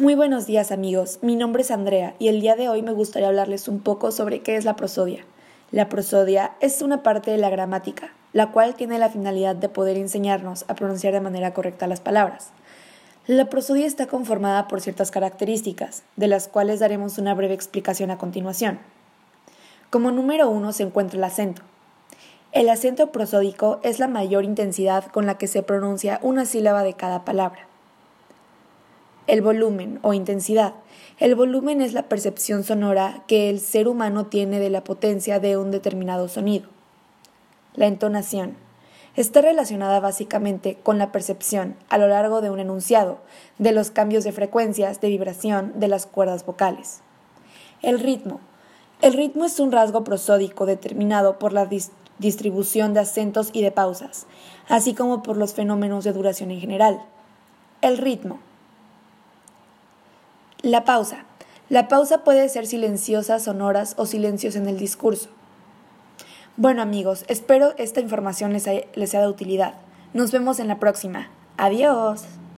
Muy buenos días amigos, mi nombre es Andrea y el día de hoy me gustaría hablarles un poco sobre qué es la prosodia. La prosodia es una parte de la gramática, la cual tiene la finalidad de poder enseñarnos a pronunciar de manera correcta las palabras. La prosodia está conformada por ciertas características, de las cuales daremos una breve explicación a continuación. Como número uno se encuentra el acento. El acento prosódico es la mayor intensidad con la que se pronuncia una sílaba de cada palabra. El volumen o intensidad. El volumen es la percepción sonora que el ser humano tiene de la potencia de un determinado sonido. La entonación. Está relacionada básicamente con la percepción, a lo largo de un enunciado, de los cambios de frecuencias de vibración de las cuerdas vocales. El ritmo. El ritmo es un rasgo prosódico determinado por la distribución de acentos y de pausas, así como por los fenómenos de duración en general. El ritmo. La pausa. La pausa puede ser silenciosa, sonoras o silencios en el discurso. Bueno amigos, espero esta información les, les sea de utilidad. Nos vemos en la próxima. Adiós.